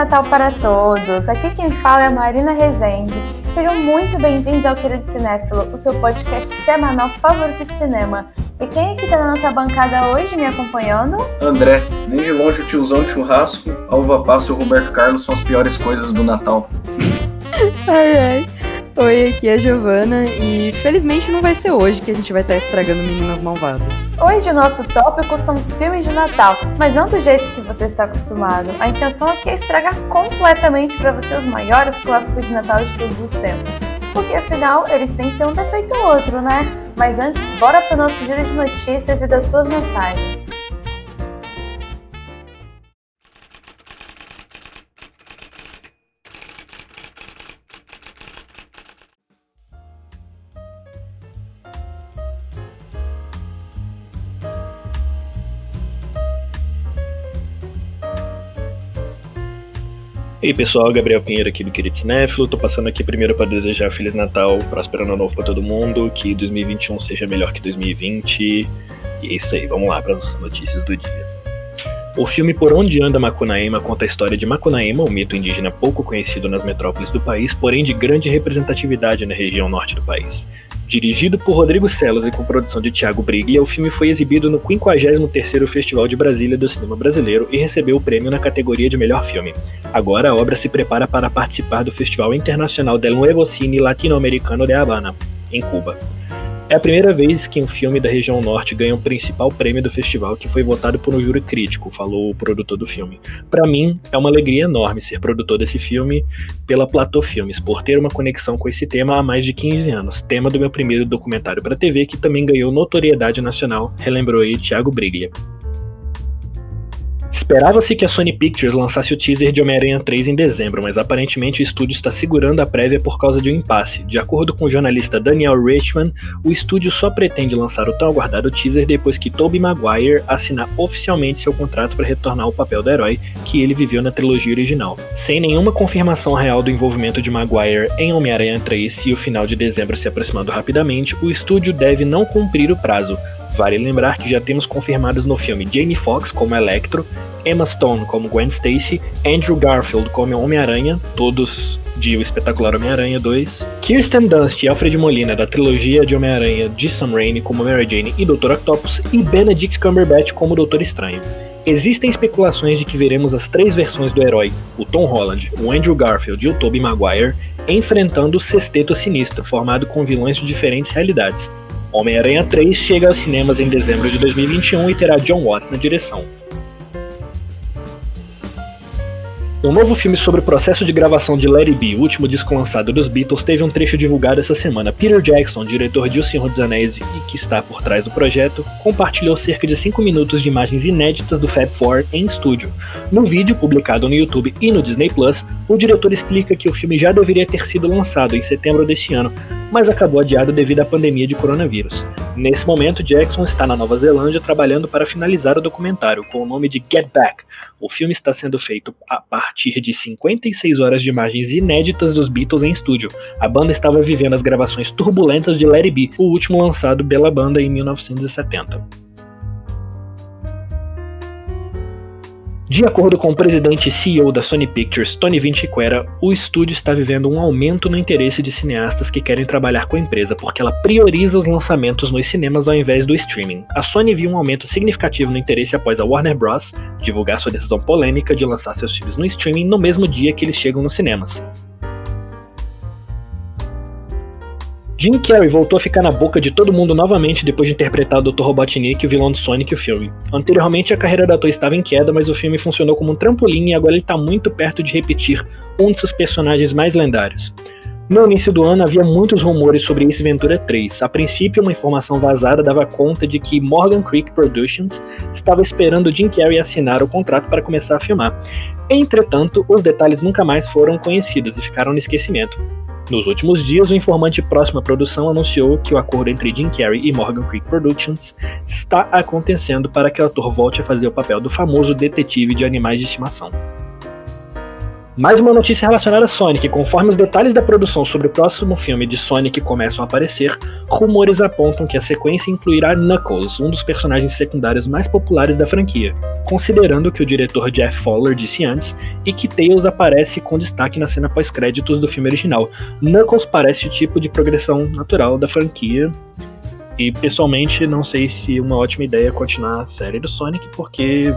Natal para todos! Aqui quem fala é a Marina Rezende. Sejam muito bem-vindos ao Querido Cinéfilo, o seu podcast semanal favorito de cinema. E quem é que tá na nossa bancada hoje me acompanhando? André, nem de longe o tiozão de churrasco, a uva passa e o Roberto Carlos são as piores coisas do Natal. ai, ai. Oi, aqui é a Giovana e felizmente não vai ser hoje que a gente vai estar estragando Meninas Malvadas. Hoje o nosso tópico são os filmes de Natal, mas não do jeito que você está acostumado. A intenção aqui é estragar completamente para você os maiores clássicos de Natal de todos os tempos. Porque afinal eles têm que ter um defeito ou outro, né? Mas antes, bora para o nosso giro de notícias e das suas mensagens. E aí pessoal, Gabriel Pinheiro aqui do Querido Cinéfilo. Tô passando aqui primeiro para desejar Feliz Natal, próspero ano novo para todo mundo, que 2021 seja melhor que 2020. E é isso aí, vamos lá para as notícias do dia. O filme Por Onde Anda Macunaíma conta a história de Macunaíma, um mito indígena pouco conhecido nas metrópoles do país, porém de grande representatividade na região norte do país. Dirigido por Rodrigo Celos e com produção de Thiago Briglia, o filme foi exibido no 53º Festival de Brasília do Cinema Brasileiro e recebeu o prêmio na categoria de melhor filme. Agora a obra se prepara para participar do Festival Internacional del Nuevo Cine Latinoamericano de Habana, em Cuba. É a primeira vez que um filme da região norte ganha o um principal prêmio do festival, que foi votado por um júri crítico, falou o produtor do filme. Para mim, é uma alegria enorme ser produtor desse filme pela Platô Filmes, por ter uma conexão com esse tema há mais de 15 anos, tema do meu primeiro documentário para TV, que também ganhou notoriedade nacional, relembrou aí Thiago Briglia. Esperava-se que a Sony Pictures lançasse o teaser de Homem-Aranha 3 em dezembro, mas aparentemente o estúdio está segurando a prévia por causa de um impasse. De acordo com o jornalista Daniel Richman, o estúdio só pretende lançar o tão aguardado teaser depois que Tobey Maguire assinar oficialmente seu contrato para retornar ao papel do herói que ele viveu na trilogia original. Sem nenhuma confirmação real do envolvimento de Maguire em Homem-Aranha 3 e o final de dezembro se aproximando rapidamente, o estúdio deve não cumprir o prazo, Vale lembrar que já temos confirmados no filme Jamie Foxx como Electro, Emma Stone como Gwen Stacy, Andrew Garfield como Homem-Aranha, todos de O Espetacular Homem-Aranha 2, Kirsten Dunst e Alfred Molina da trilogia de Homem-Aranha de Sam Raimi como Mary Jane e Dr. Octopus, e Benedict Cumberbatch como Doutor Estranho. Existem especulações de que veremos as três versões do herói, o Tom Holland, o Andrew Garfield e o Tobey Maguire, enfrentando o Sexteto Sinistro, formado com vilões de diferentes realidades, Homem-Aranha 3 chega aos cinemas em dezembro de 2021 e terá John Watts na direção. Um novo filme sobre o processo de gravação de It Be, o último disco lançado dos Beatles, teve um trecho divulgado essa semana. Peter Jackson, diretor de O Senhor dos Anéis e que está por trás do projeto, compartilhou cerca de 5 minutos de imagens inéditas do Fab Four em estúdio. No vídeo, publicado no YouTube e no Disney Plus, o diretor explica que o filme já deveria ter sido lançado em setembro deste ano, mas acabou adiado devido à pandemia de coronavírus. Nesse momento, Jackson está na Nova Zelândia trabalhando para finalizar o documentário com o nome de Get Back. O filme está sendo feito a partir de 56 horas de imagens inéditas dos Beatles em estúdio. A banda estava vivendo as gravações turbulentas de Let It Be, o último lançado pela banda em 1970. De acordo com o presidente e CEO da Sony Pictures, Tony Vinciquerra, o estúdio está vivendo um aumento no interesse de cineastas que querem trabalhar com a empresa, porque ela prioriza os lançamentos nos cinemas ao invés do streaming. A Sony viu um aumento significativo no interesse após a Warner Bros. divulgar sua decisão polêmica de lançar seus filmes no streaming no mesmo dia que eles chegam nos cinemas. Jim Carrey voltou a ficar na boca de todo mundo novamente depois de interpretar o Dr. Robotnik, o vilão do Sonic e o filme. Anteriormente, a carreira do ator estava em queda, mas o filme funcionou como um trampolim e agora ele está muito perto de repetir um de seus personagens mais lendários. No início do ano havia muitos rumores sobre Ace Ventura 3. A princípio, uma informação vazada dava conta de que Morgan Creek Productions estava esperando Jim Carrey assinar o contrato para começar a filmar. Entretanto, os detalhes nunca mais foram conhecidos e ficaram no esquecimento. Nos últimos dias, o informante próximo à produção anunciou que o acordo entre Jim Carrey e Morgan Creek Productions está acontecendo para que o ator volte a fazer o papel do famoso detetive de animais de estimação. Mais uma notícia relacionada a Sonic. Conforme os detalhes da produção sobre o próximo filme de Sonic começam a aparecer, rumores apontam que a sequência incluirá Knuckles, um dos personagens secundários mais populares da franquia, considerando que o diretor Jeff Fowler disse antes e que Tails aparece com destaque na cena pós-créditos do filme original. Knuckles parece o tipo de progressão natural da franquia. E pessoalmente não sei se uma ótima ideia continuar a série do Sonic, porque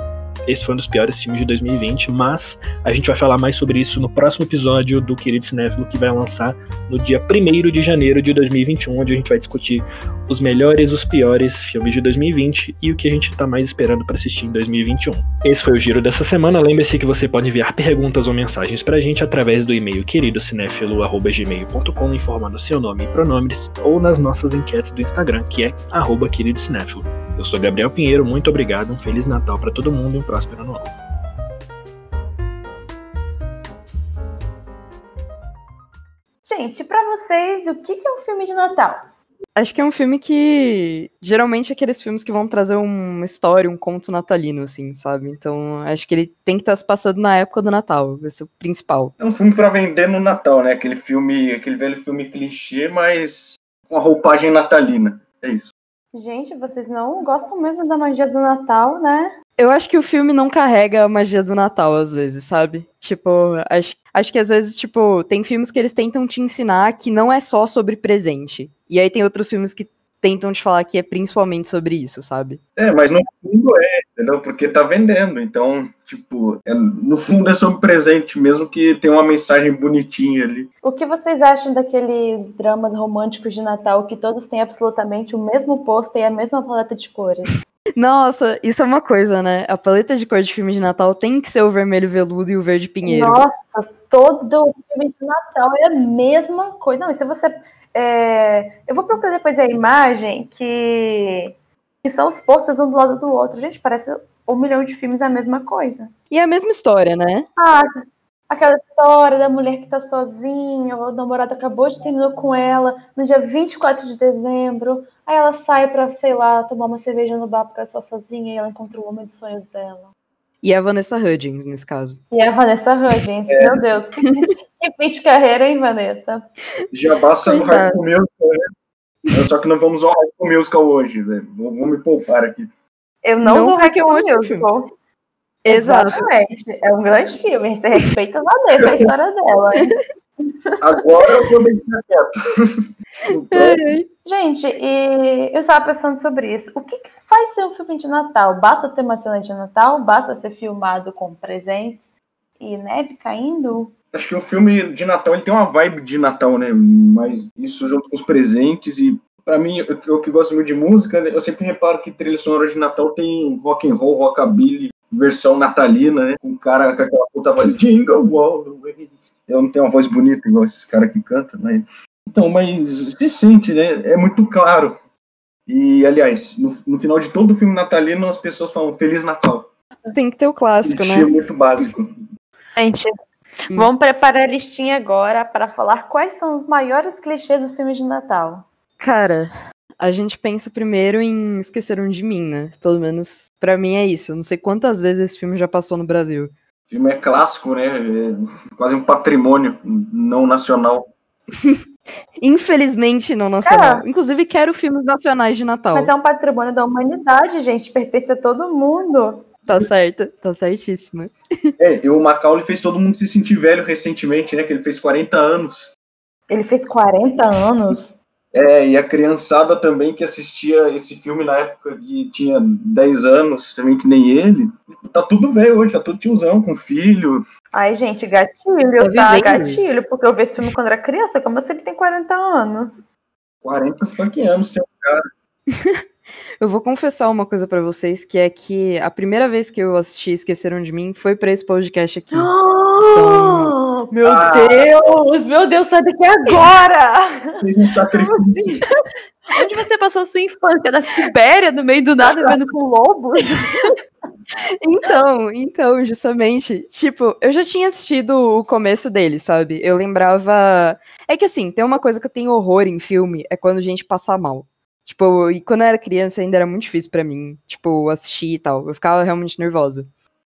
esse foi um dos piores filmes de 2020, mas a gente vai falar mais sobre isso no próximo episódio do Querido Cinéfilo, que vai lançar no dia 1 de janeiro de 2021, onde a gente vai discutir os melhores os piores filmes de 2020 e o que a gente está mais esperando para assistir em 2021. Esse foi o giro dessa semana. Lembre-se que você pode enviar perguntas ou mensagens para a gente através do e-mail queridocinéfilo.gmail.com informando seu nome e pronomes ou nas nossas enquetes do Instagram, que é queridocinéfilo. Eu sou Gabriel Pinheiro, muito obrigado, um Feliz Natal para todo mundo e um próspero ano novo. Gente, para vocês, o que é um filme de Natal? Acho que é um filme que geralmente é aqueles filmes que vão trazer uma história, um conto natalino, assim, sabe? Então acho que ele tem que estar se passando na época do Natal, vai ser o principal. É um filme para vender no Natal, né? Aquele filme, aquele velho filme clichê, mas com a roupagem natalina. É isso. Gente, vocês não gostam mesmo da magia do Natal, né? Eu acho que o filme não carrega a magia do Natal, às vezes, sabe? Tipo, acho, acho que às vezes, tipo, tem filmes que eles tentam te ensinar que não é só sobre presente. E aí tem outros filmes que tentam te falar que é principalmente sobre isso, sabe? É, mas no fundo é, entendeu? Porque tá vendendo. Então, tipo, é, no fundo é sobre presente, mesmo que tenha uma mensagem bonitinha ali. O que vocês acham daqueles dramas românticos de Natal que todos têm absolutamente o mesmo pôster e a mesma paleta de cores? Nossa, isso é uma coisa, né? A paleta de cor de filme de Natal tem que ser o vermelho veludo e o verde pinheiro. Nossa, todo filme de Natal é a mesma coisa. Não, e se você é, eu vou procurar depois a imagem que, que são os posters um do lado do outro. Gente, parece um milhão de filmes a mesma coisa. E é a mesma história, né? Ah, aquela história da mulher que tá sozinha, o namorado acabou de terminar com ela no dia 24 de dezembro. Aí ela sai pra, sei lá, tomar uma cerveja no bar porque ela tá sozinha e ela encontra o homem dos sonhos dela. E a Vanessa Hudgens, nesse caso. E a Vanessa Hudgens, é. meu Deus. Que, fim de carreira, hein, Vanessa? Já basta no High School Musical, né? Só que não vamos usar o High School Musical hoje, velho. Vou, vou, me poupar aqui. Eu não, não uso o High School Musical. Exatamente. É um grande filme. Você respeita a Vanessa, a história dela. Hein? Agora eu vou deixar quieto. Gente, e eu estava pensando sobre isso. O que, que, faz ser um filme de Natal? Basta ter uma cena de Natal? Basta ser filmado com presentes e neve caindo? Acho que o filme de Natal ele tem uma vibe de Natal, né? Mas isso junto com os presentes e para mim, eu, eu, que gosto muito de música, eu sempre reparo que trilha sonora de Natal tem rock and roll, rockabilly, versão natalina, né? Um cara com aquela puta voz Jingle All the Way. Eu não tenho uma voz bonita igual esses caras que cantam, mas. Então, mas se sente, né? É muito claro. E, aliás, no, no final de todo o filme natalino, as pessoas falam Feliz Natal. Tem que ter o clássico, né? É muito básico. Gente, vamos preparar a listinha agora para falar quais são os maiores clichês dos filmes de Natal. Cara, a gente pensa primeiro em Esqueceram de Mim, né? Pelo menos para mim é isso. Eu não sei quantas vezes esse filme já passou no Brasil. O filme é clássico, né? É quase um patrimônio não nacional. Infelizmente não nacional. É. Inclusive quero filmes nacionais de Natal. Mas é um patrimônio da humanidade, gente. Pertence a todo mundo. Tá certo, tá certíssima. É, e o Macaulay fez todo mundo se sentir velho recentemente, né? Que ele fez 40 anos. Ele fez 40 anos? É, e a criançada também que assistia esse filme na época que tinha 10 anos, também que nem ele, tá tudo velho hoje, tá tudo tiozão, com filho. Ai, gente, gatilho, tá? tá gatilho, isso. porque eu vi esse filme quando era criança, como se ele tem 40 anos? 40 fucking anos tem um cara. eu vou confessar uma coisa para vocês, que é que a primeira vez que eu assisti Esqueceram de Mim foi pra esse podcast aqui. então, meu ah. Deus, meu Deus, sai daqui agora! Assim? Onde você passou a sua infância? Na Sibéria, no meio do nada, vendo com lobos? então, então, justamente, tipo, eu já tinha assistido o começo dele, sabe? Eu lembrava. É que assim, tem uma coisa que eu tenho horror em filme, é quando a gente passa mal. Tipo, e quando eu era criança ainda era muito difícil para mim, tipo, assistir e tal. Eu ficava realmente nervosa.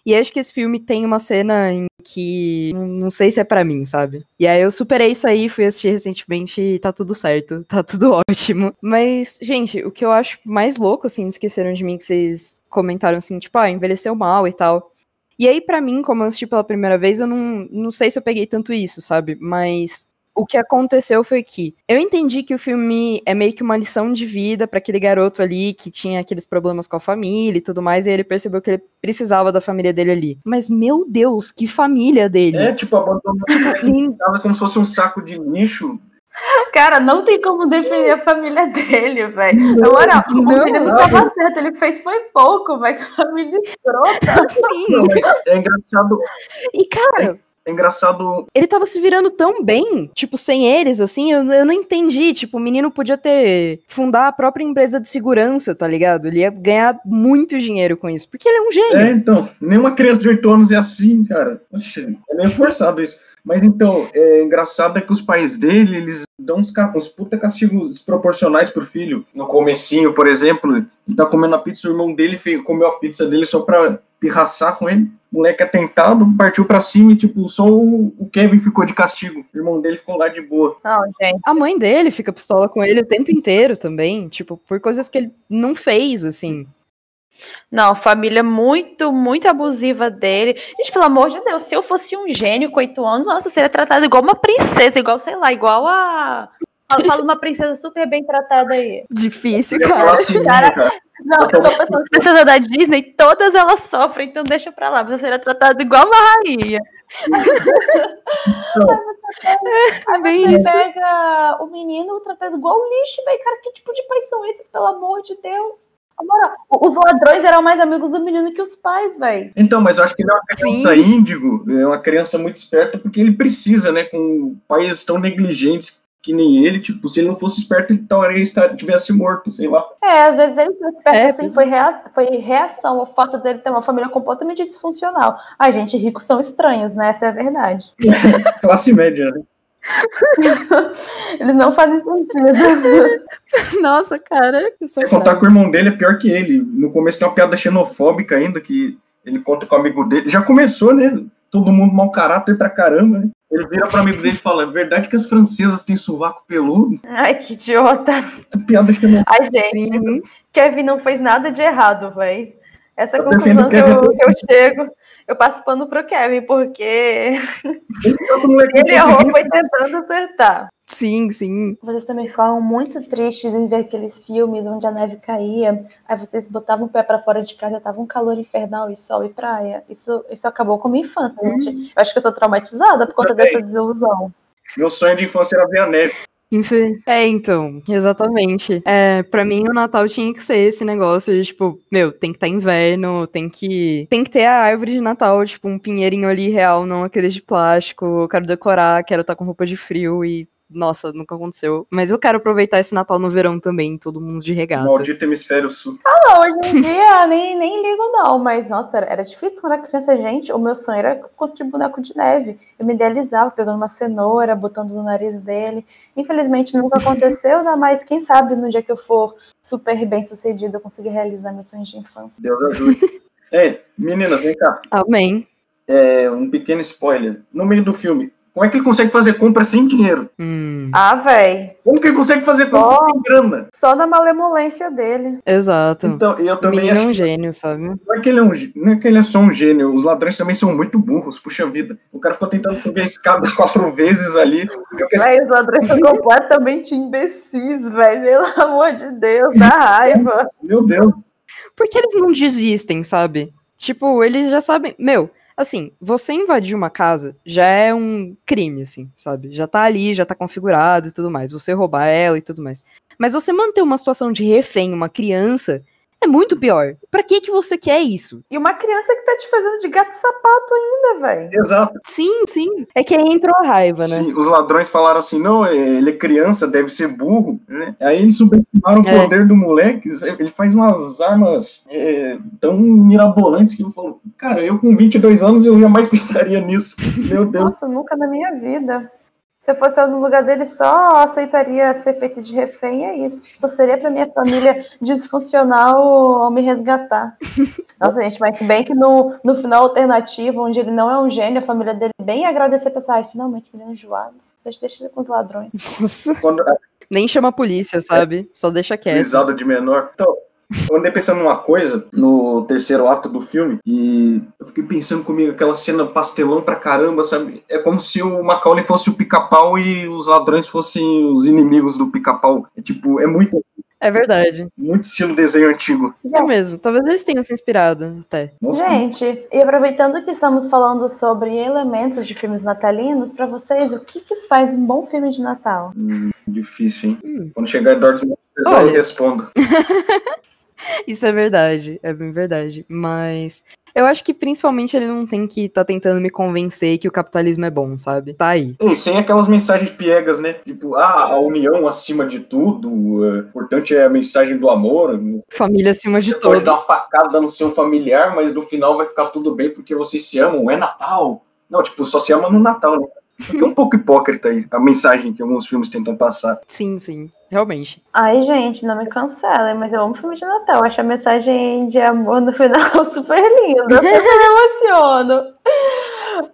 E acho que esse filme tem uma cena em que não, sei se é para mim, sabe? E aí eu superei isso aí, fui assistir recentemente e tá tudo certo, tá tudo ótimo. Mas, gente, o que eu acho mais louco, assim, esqueceram de mim que vocês comentaram assim, tipo, ah, envelheceu mal e tal. E aí, para mim, como eu assisti pela primeira vez, eu não, não sei se eu peguei tanto isso, sabe? Mas o que aconteceu foi que eu entendi que o filme é meio que uma lição de vida para aquele garoto ali que tinha aqueles problemas com a família e tudo mais, e ele percebeu que ele precisava da família dele ali. Mas, meu Deus, que família dele! É, tipo, abandonou em casa como se fosse um saco de lixo. Cara, não tem como defender a família dele, velho. Na moral, o menino não tava certo, ele fez foi pouco, velho, que família escrota. Sim. Não, é engraçado. E, cara, É engraçado. ele tava se virando tão bem, tipo, sem eles, assim, eu, eu não entendi. Tipo, o menino podia ter. fundar a própria empresa de segurança, tá ligado? Ele ia ganhar muito dinheiro com isso, porque ele é um gênio. É, então, nenhuma criança de 8 anos é assim, cara. Oxe, é meio forçado isso. Mas então, é engraçado é que os pais dele, eles dão uns, uns puta castigos desproporcionais pro filho. No comecinho, por exemplo, ele tá comendo a pizza, o irmão dele comeu a pizza dele só pra pirraçar com ele. O moleque atentado, partiu pra cima e, tipo, só o, o Kevin ficou de castigo. O irmão dele ficou lá de boa. Não, gente. A mãe dele fica pistola com ele o tempo inteiro também, tipo, por coisas que ele não fez, assim. Não, família muito, muito abusiva dele. Gente, pelo amor de Deus, se eu fosse um gênio com oito anos, nossa, eu seria tratada igual uma princesa, igual, sei lá, igual a. Fala fala uma princesa super bem tratada aí. Difícil, cara. assim, Cara, cara. Não, eu tô pensando, as princesas da Disney, todas elas sofrem, então deixa pra lá. Você seria tratado igual uma rainha. É bem Você isso. pega o menino tratado igual lixo, velho. Cara, que tipo de pais são esses, pelo amor de Deus? Na moral, os ladrões eram mais amigos do menino que os pais, velho. Então, mas eu acho que ele é uma criança Sim. índigo, é uma criança muito esperta, porque ele precisa, né? Com pais tão negligentes que nem ele, tipo, se ele não fosse esperto, ele talvez tivesse morto, sei lá. É, às vezes ele foi esperto É, assim, foi, rea- foi reação ao fato dele ter uma família completamente disfuncional. Ai, gente, ricos são estranhos, né? Essa é a verdade. Classe média, né? Eles não fazem sentido. Nossa, cara. Se contar com o irmão dele, é pior que ele. No começo tem uma piada xenofóbica ainda, que ele conta com o amigo dele. Já começou, né? Todo mundo mau caráter pra caramba, né? Ele vira pro amigo dele e fala: é verdade que as francesas têm sovaco peludo? Ai, que idiota. Piada xenofóbica. Ai, gente, Sim. Kevin não fez nada de errado, velho. Essa é a Eu conclusão que eu, que eu chego. Eu passo pano pro Kevin, porque moleque ele errou foi tentando acertar. Sim, sim. Vocês também falam muito tristes em ver aqueles filmes onde a neve caía, aí vocês botavam o pé pra fora de casa, tava um calor infernal e sol e praia. Isso, isso acabou com a minha infância, gente. Eu acho que eu sou traumatizada por conta dessa desilusão. Meu sonho de infância era ver a neve. É, então, exatamente. É, para mim o Natal tinha que ser esse negócio de, tipo, meu, tem que estar inverno, tem que tem que ter a árvore de Natal, tipo, um pinheirinho ali real, não aqueles de plástico. Eu quero decorar, quero estar com roupa de frio e nossa, nunca aconteceu. Mas eu quero aproveitar esse Natal no verão também, todo mundo de regata. Maldito hemisfério sul. Não, hoje em dia nem, nem ligo, não, mas nossa, era, era difícil quando era criança, gente. O meu sonho era construir boneco de neve. Eu me idealizava pegando uma cenoura, botando no nariz dele. Infelizmente nunca aconteceu, né? Mas quem sabe no dia que eu for super bem sucedido, eu conseguir realizar meus sonhos de infância. Deus ajude. Ei, meninas, vem cá. Amém. É, um pequeno spoiler. No meio do filme, como é que ele consegue fazer compra sem dinheiro? Hum, Ah, véi. Como que ele consegue fazer compra Só- sem grana? Só na malemolência dele. exato. Então, eu também menino é acho um que gênio, sabe? não é, que ele é um, não é que ele é só um gênio, os ladrões também são muito burros, puxa vida. O cara ficou tentando subir a escada quatro vezes ali. Pensei, Véi, os ladrões são completamente imbecis, velho. Pelo amor de Deus, dá raiva. meu Deus, Porque eles não desistem, sabe? Tipo, eles já sabem. Meu, assim, você invadir uma casa já é um crime, assim, sabe? Já tá ali, já tá configurado e tudo mais. Você roubar ela e tudo mais. Mas você manter uma situação de refém, uma criança, é muito pior. Pra que que você quer isso? E uma criança que tá te fazendo de gato e sapato ainda, velho. exato. Sim, sim. É que aí entrou a raiva, né? Sim, os ladrões falaram assim, não, é, ele é criança, deve ser burro, né? Aí eles subestimaram o É. poder do moleque, ele faz umas armas é, tão mirabolantes que eu falo, cara, eu com 22 anos eu jamais pensaria nisso. Meu Deus. Nossa, nunca na minha vida. Se eu fosse no lugar dele, só aceitaria ser feito de refém, é isso. Torceria pra minha família disfuncional me resgatar. Nossa, gente, mas bem que no, no final alternativo, onde ele não é um gênio, a família dele bem agradecer, pensar, ai, finalmente, ele é enjoado. Deixa, deixa ele com os ladrões. Nossa. Quando, Nem chama a polícia, sabe? Só deixa quieto. risada de menor. Então, eu andei pensando numa coisa no terceiro ato do filme e eu fiquei pensando comigo aquela cena pastelão pra caramba, sabe? É como se o Macaulay fosse o pica-pau e os ladrões fossem os inimigos do pica-pau. É tipo, é muito, É verdade. muito estilo desenho antigo. É mesmo. Talvez eles tenham se inspirado até. Nossa, Gente, e aproveitando que estamos falando sobre elementos de filmes natalinos, pra vocês, o que, que faz um bom filme de Natal? difícil, hein? Hum. Quando chegar Eduardo eu respondo. Isso é verdade, é bem verdade. Mas eu acho que principalmente ele não tem que estar tentando me convencer que o capitalismo é bom, sabe? Tá aí. E sem aquelas mensagens piegas, né? Tipo, ah, a união acima de tudo, é, importante é a mensagem do amor. Família acima de Você pode dar uma facada no seu familiar, mas no final vai ficar tudo bem porque vocês se amam, é Natal. Não, tipo, só se ama no Natal, né? Porque é um pouco hipócrita a mensagem que alguns filmes tentam passar. Sim, sim, realmente. Ai, gente, não me cancelem, mas eu amo filme de Natal. Acho a mensagem de amor no final super linda. Eu sempre me emociono.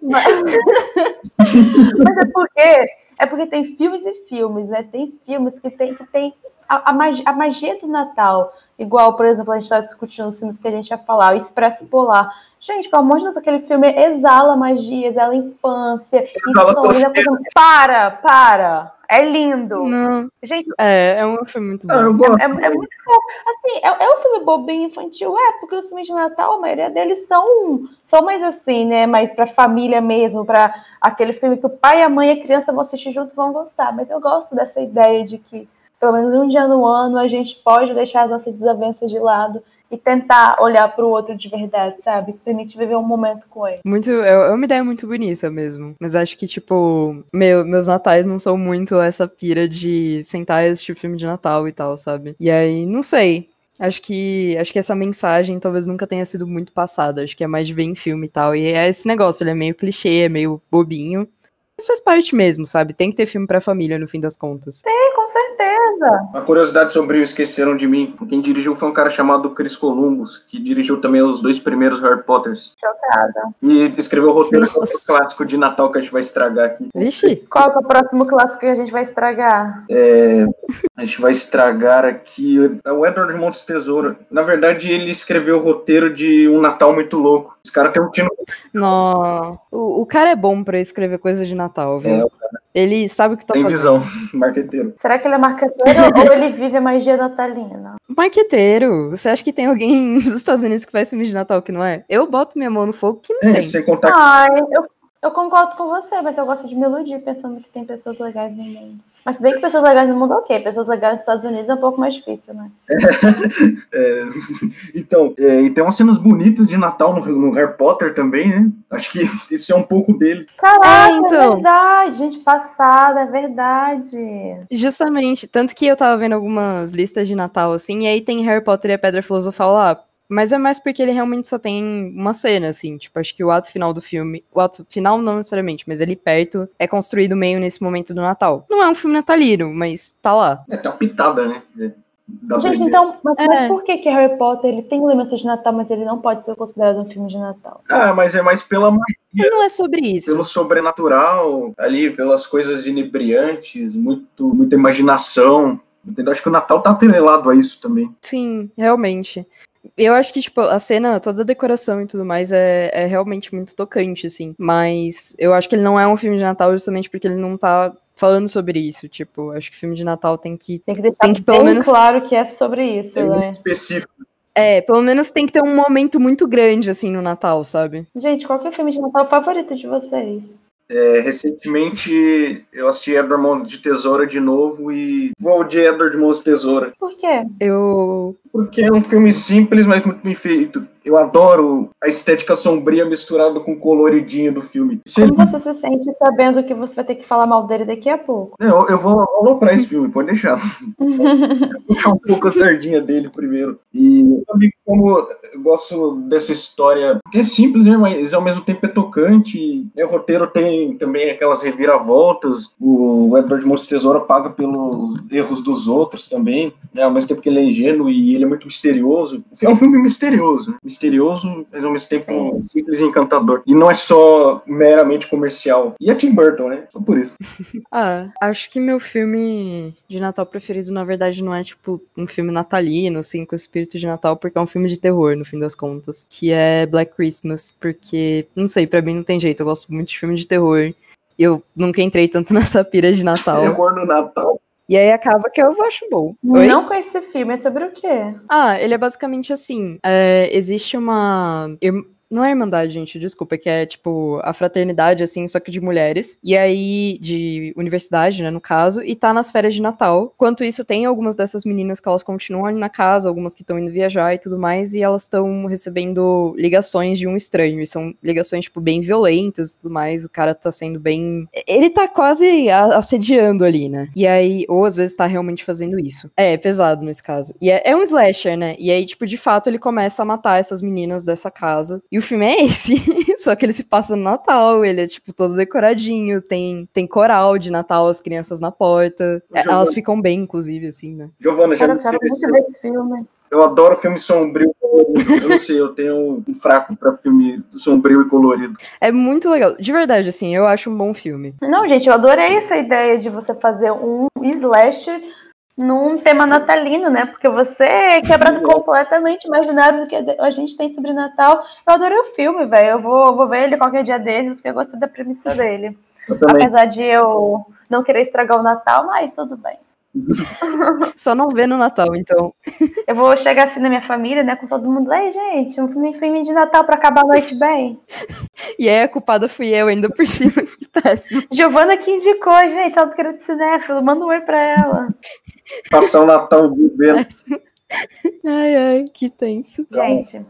Mas... mas é porque é porque tem filmes e filmes, né? Tem filmes que tem que tem a, a, magia, a magia do Natal. Igual, por exemplo, a gente estava discutindo os filmes que a gente ia falar, o Expresso Polar. Gente, pelo amor de Deus, aquele filme exala magia, exala infância, Exala insônia, coisa... Para, para! É lindo! Não. Gente, É, é um filme muito bom. Ah, gosto. é, é muito fofo. Assim, é, é um filme bobinho infantil, é, porque os filmes de Natal, a maioria deles são, são mais assim, né? Mais pra família mesmo, pra aquele filme que o pai, a mãe e a criança vão assistir junto e vão gostar. Mas eu gosto dessa ideia de que, pelo menos um dia no ano, a gente pode deixar as nossas desavenças de lado e tentar olhar pro outro de verdade, sabe? Isso permite viver um momento com ele. Muito, é é uma ideia muito bonita mesmo. Mas acho que, tipo, meu, meus natais não são muito essa pira de sentar e assistir filme de Natal e tal, sabe? E aí, não sei. Acho que, acho que essa mensagem talvez nunca tenha sido muito passada. Acho que é mais de ver em filme e tal. E é esse negócio, ele é meio clichê, é meio bobinho. Mas faz parte mesmo, sabe? Tem que ter filme pra família, no fim das contas. É, com certeza. Uma curiosidade sobre o Esqueceram de Mim. Quem dirigiu foi um cara chamado Chris Columbus, que dirigiu também os dois primeiros Harry Potters. Chocada. E escreveu o roteiro do clássico de Natal que a gente vai estragar aqui. Vixe, Qual que é o próximo clássico que a gente vai estragar? É, a gente vai estragar aqui é o Edward Montes Tesoura. Na verdade, ele escreveu o roteiro de Um Natal Muito Louco. Esse cara tem um tino. não. O, o cara é bom pra escrever coisa de Natal, viu? É, o Ele sabe o que tá Tem fazendo. visão, marqueteiro. Será que ele é marqueteiro ou ele vive a magia natalina? Marqueteiro, você acha que tem alguém nos Estados Unidos que faz filme de Natal que não é? Eu boto minha mão no fogo que não É, tem. sem contar que Ai, eu, eu concordo com você, mas eu gosto de me iludir pensando que tem pessoas legais no mundo. Mas se bem que pessoas legais no mundo, ok. Pessoas legais nos Estados Unidos é um pouco mais difícil, né? É, então, é, e tem umas cenas bonitas de Natal no, no Harry Potter também, né? Acho que isso é um pouco dele. Caraca, É, é, então. verdade. Gente passada, é verdade. Justamente, tanto que eu tava vendo algumas listas de Natal, assim, e aí tem Harry Potter e a Pedra Filosofal lá. Mas é mais porque ele realmente só tem uma cena, assim. Tipo, acho que o ato final do filme. O ato final não necessariamente, mas ele perto é construído meio nesse momento do Natal. Não é um filme natalino, mas tá lá. É, tem uma pitada, né? É, Gente, então, mas, É. mas por que, que Harry Potter ele tem elementos de Natal, mas ele não pode ser considerado um filme de Natal? Ah, mas é mais pela Mas não é sobre isso. pelo sobrenatural, ali, pelas coisas inebriantes, muito, muita imaginação. Entendeu? Acho que o Natal tá atrelado a isso também. Sim, realmente. Eu acho que, tipo, a cena, toda a decoração e tudo mais é, é realmente muito tocante, assim. Mas eu acho que ele não é um filme de Natal justamente porque ele não tá falando sobre isso. Tipo, acho que filme de Natal tem que. Tem que deixar Tem que pelo bem menos- claro que é sobre isso, É né? específico. É, pelo menos tem que ter um momento muito grande, assim, no Natal, sabe? Gente, qual que é o filme de Natal favorito de vocês? É, recentemente eu assisti Edward Mãos de Tesoura de novo e vou de Edward Mãos de Tesoura. Por quê? Eu. Porque é um filme simples, mas muito bem feito. Eu adoro a estética sombria misturada com o coloridinho do filme. Como você se sente sabendo que você vai ter que falar mal dele daqui a pouco? Eu, eu vou aloprar esse filme, pode deixar. Puxar um pouco a sardinha dele primeiro. E também como eu gosto dessa história, que é simples, né? Mas ao mesmo tempo é tocante. E o roteiro tem também aquelas reviravoltas. O Edward Mãos Tesoura paga pelos erros dos outros também, né? Ao mesmo tempo que ele é ingênuo e ele é muito misterioso. É um filme misterioso, né? Misterioso, mas ao mesmo tempo Sim. simples e encantador. E não é só meramente comercial. E é Tim Burton, né? Só por isso. ah, acho que meu filme de Natal preferido, na verdade, não é tipo um filme natalino, assim, com espírito de Natal, porque é um filme de terror, no fim das contas. Que é Black Christmas. Porque, não sei, para mim não tem jeito. Eu gosto muito de filme de terror. E eu nunca entrei tanto nessa pira de Natal. Terror no Natal? E aí acaba que eu acho bom. Oi? Não com esse filme, é sobre o quê? Ah, ele é basicamente assim. É, existe uma. Não é Irmandade, gente, desculpa, que é tipo a fraternidade, assim, só que de mulheres. E aí, de universidade, né, no caso, e tá nas férias de Natal. Quanto isso, tem algumas dessas meninas que elas continuam ali na casa, algumas que estão indo viajar e tudo mais, e elas estão recebendo ligações de um estranho. E são ligações, tipo, bem violentas e tudo mais. O cara tá sendo bem. Ele tá quase assediando ali, né? E aí, ou às vezes tá realmente fazendo isso. É, é pesado nesse caso. E é, é um slasher, né? E aí, tipo, de fato, ele começa a matar essas meninas dessa casa. O filme é esse. Só que ele se passa no Natal, ele é, tipo, todo decoradinho, tem, tem coral de Natal, as crianças na porta. É, elas ficam bem, inclusive, assim, né? Giovana, já eu quero muito ver esse filme. Eu adoro filme sombrio. Eu não sei, eu tenho um fraco pra filme sombrio e colorido. É muito legal. De verdade, assim, eu acho um bom filme. Não, gente, eu adorei essa ideia de você fazer um slasher num tema natalino, né? Porque você quebra completamente o imaginário do que a gente tem sobre Natal. Eu adorei o filme, velho. Eu vou, vou ver ele qualquer dia desses, porque eu gostei da premissa dele. Apesar de eu não querer estragar o Natal, mas tudo bem. Só não vê no Natal, então. Eu vou chegar assim na minha família, né, com todo mundo. Ei, gente, um filme, filme de Natal pra acabar a noite bem. E aí a culpada fui eu ainda por cima. Que péssimo. Giovana que indicou, gente, ela do querendo cinéfilo. Manda um oi pra ela. Passar o Natal vivendo. Ai, ai, que tenso. Gente,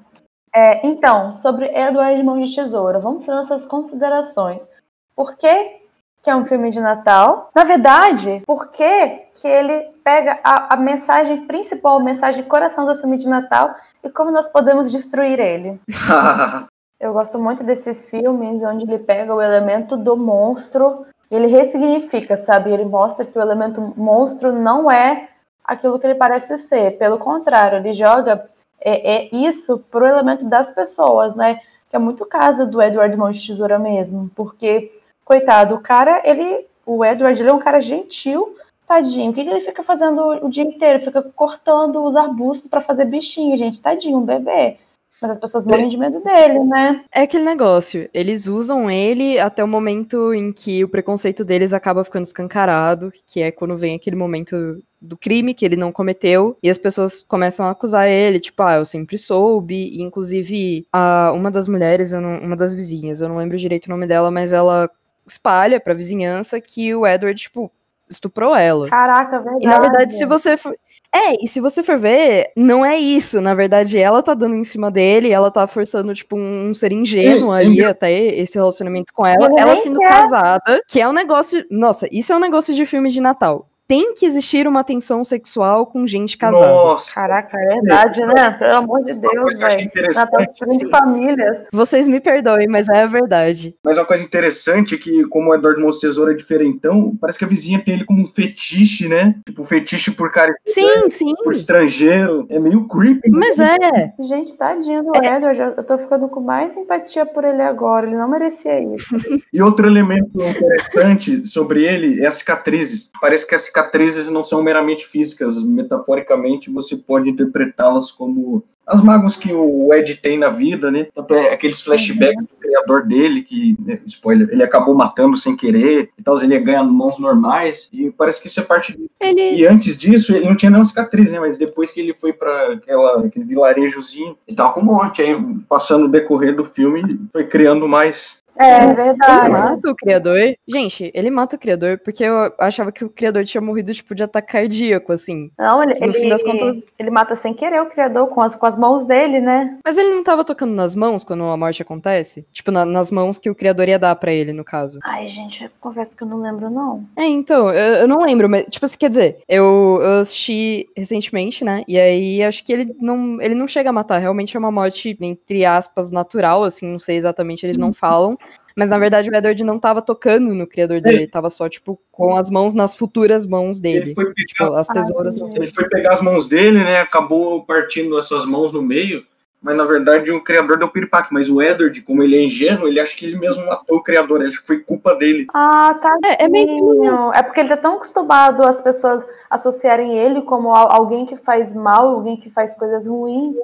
é, então, sobre Eduardo Mão de Tesoura, vamos ter nossas considerações. Por que, que é um filme de Natal? Na verdade, por que, que ele pega a, a mensagem principal, a mensagem coração do filme de Natal e como nós podemos destruir ele? Eu gosto muito desses filmes onde ele pega o elemento do monstro ele ressignifica, sabe? Ele mostra que o elemento monstro não é aquilo que ele parece ser. Pelo contrário, ele joga é, é isso pro elemento das pessoas, né? Que é muito caso do Edward Mão de Tesoura mesmo. Porque, coitado, o cara, ele. O Edward ele é um cara gentil, tadinho. O que, que ele fica fazendo o dia inteiro? Fica cortando os arbustos para fazer bichinho, gente. Tadinho, um bebê. Mas as pessoas morrem de medo dele, né? É aquele negócio. Eles usam ele até o momento em que o preconceito deles acaba ficando escancarado, que é quando vem aquele momento do crime que ele não cometeu e as pessoas começam a acusar ele, tipo, ah, eu sempre soube, e, inclusive a, uma das mulheres, não, uma das vizinhas, eu não lembro direito o nome dela, mas ela espalha pra vizinhança que o Edward, tipo, estuprou ela. Caraca, verdade. E na verdade, se você for, é, e se você for ver, não é isso. Na verdade, ela tá dando em cima dele, ela tá forçando, tipo, um, ser ingênuo é, ali, é até esse relacionamento com ela. Ela sendo casada, que é um negócio. Nossa, isso é um negócio de filme de Natal tem que existir uma tensão sexual com gente casada. Nossa. Caraca, é verdade, né? Pelo amor de Deus, velho. Natal de famílias. Vocês me perdoem, mas é a verdade. Mas uma coisa interessante é que, como o Eduardo Mons Tesouro é diferentão, parece que a vizinha tem ele como um fetiche, né? Tipo, fetiche por cara sim, sim. por estrangeiro. É meio creepy. Né? Mas é. Gente, tadinho do é. Edward. Eu tô ficando com mais empatia por ele agora. Ele não merecia isso. e outro elemento interessante sobre ele é as cicatrizes. Parece que as cicatrizes não são meramente físicas, metaforicamente você pode interpretá-las como as mágoas que o Ed tem na vida, né? É aqueles flashbacks do criador dele, que, né, spoiler, ele acabou matando sem querer e tal, ele ganha mãos normais, e parece que isso é parte dele. Ele... E antes disso, ele não tinha nenhuma cicatriz, né? Mas depois que ele foi para aquele vilarejozinho, ele tava com um monte, aí passando o decorrer do filme, foi criando mais É Ele verdade. mata o criador. Gente, ele mata o criador porque eu achava que o criador tinha morrido, tipo, de ataque cardíaco, assim. Não, ele, No ele, fim das contas- ele mata sem querer o criador com as, com as mãos dele, né? Mas ele não tava tocando nas mãos quando a morte acontece? Tipo, na- nas mãos que o criador ia dar pra ele, no caso. Ai, gente, eu confesso que eu não lembro, não. É, então, eu, eu não lembro, mas, tipo assim, quer dizer, eu, eu assisti recentemente, né? E aí acho que ele não, ele não chega a matar. Realmente é uma morte, entre aspas, natural, assim, não sei exatamente, eles não falam. Mas na verdade o Edward não tava tocando no criador dele, ele tava só, tipo, com as mãos nas futuras mãos dele. Ele foi, Tipo, pegar, as tesouras nas ele mãos. foi pegar as mãos dele, né? Acabou partindo essas mãos no meio. Mas na verdade o criador deu piripaque. Mas o Edward, como ele é ingênuo, ele acha que ele mesmo matou o criador. Ele acha que foi culpa dele. Ah, tá. É, é meio É porque ele tá tão acostumado as pessoas associarem ele como al- alguém que faz mal, alguém que faz coisas ruins,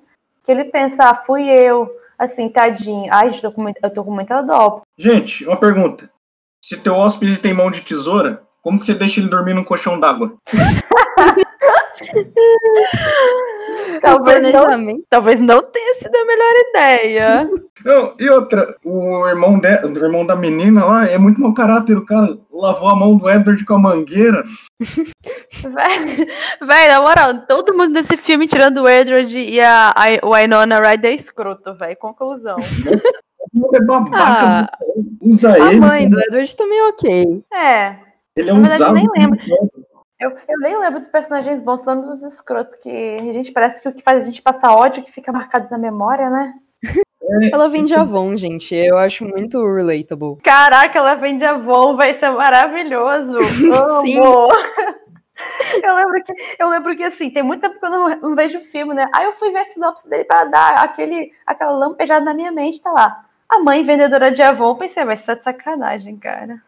que ele pensa, ah, fui eu. Assim, tadinho. Ai, eu tô com, muito- eu tô com muita dó. Gente, uma pergunta. Se teu hóspede tem mão de tesoura, como que você deixa ele dormir num colchão d'água? Talvez não, talvez não tenha sido a melhor ideia. Não, e outra, o irmão, de, o irmão da menina lá é muito mau caráter. O cara lavou a mão do Edward com a mangueira. Véi, na moral, todo mundo nesse filme, tirando o Edward e a, a, o Winona Ryder, é escroto, velho. Conclusão. É babaca. Ah, usa a ele. mãe do Edward também é ok. É, Ele é Na verdade, usado. nem lembro. Eu, eu nem lembro dos personagens bons, são dos escrotos, que a gente parece que o que faz a gente passar ódio que fica marcado na memória, né? Ela vem de Avon, gente. Eu acho muito relatable. Caraca, ela vende Avon, vai ser maravilhoso. Sim. Eu lembro, que, eu lembro que, assim, tem muito tempo que eu não, não vejo o filme, né? Aí eu fui ver a sinopse dele pra dar aquele, aquela lampejada na minha mente, tá lá. A mãe vendedora de Avon, pensei, vai ser de sacanagem, cara.